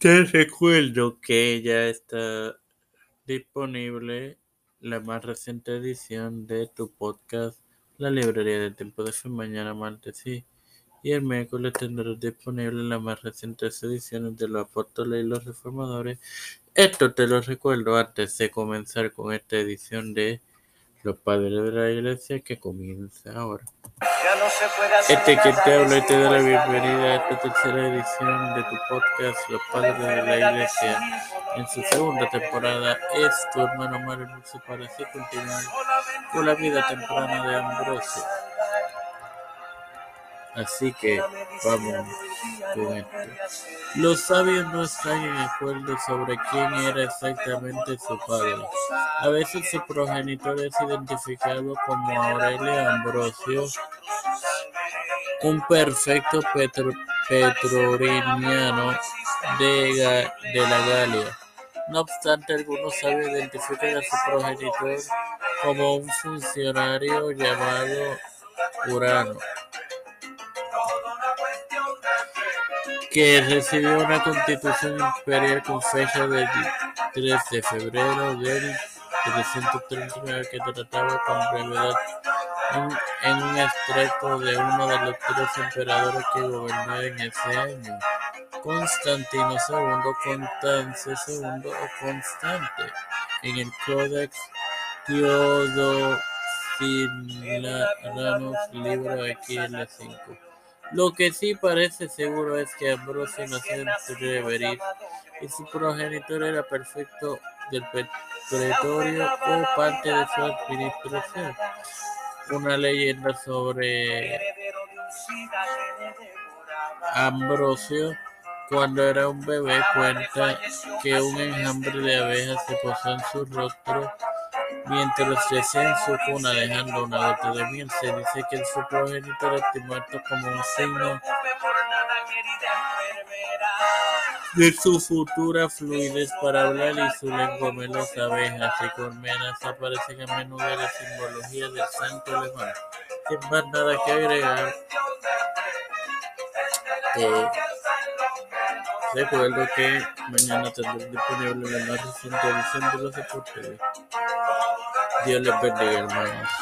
Te recuerdo que ya está disponible la más reciente edición de tu podcast, La Librería del Tiempo de Fe. Mañana martes. Y el miércoles tendrás disponible las más recientes ediciones de los apóstoles y los reformadores. Esto te lo recuerdo antes de comenzar con esta edición de Los Padres de la Iglesia que comienza ahora. Este que te habla y te da la bienvenida a esta tercera edición de tu podcast Los Padres de la Iglesia. En su segunda temporada es tu hermano Mario para así continuar con la vida temprana de Ambrosio. Así que vamos con esto. Los sabios no están en acuerdo sobre quién era exactamente su padre. A veces su progenitor es identificado como Aurelio Ambrosio, un perfecto petroriniano de, de la Galia. No obstante, algunos sabios identifican a su progenitor como un funcionario llamado Urano. que recibió una constitución imperial con fecha del 3 de febrero del 339 que trataba con brevedad en, un extracto de uno de los tres emperadores que gobernó en ese año, Constantino II, Constance II o Constante, en el Codex Teodosilianus, libro XL5. Lo que sí parece seguro es que Ambrosio nació en Treveris y su progenitor era perfecto del pretorio o parte de su administración. Una leyenda sobre Ambrosio. Cuando era un bebé cuenta que un enjambre de abejas se posó en su rostro Mientras su cuna dejando una gota de miel, se dice que su progenitor estimó esto como un signo de su futura fluidez para hablar y su lengua melosa abejas y colmenas aparecen a menudo en la simbología del santo alemán. Sin más nada que agregar, eh, recuerdo que mañana tendré disponible la más reciente edición de los deportes. Dios les bendiga, hermanos.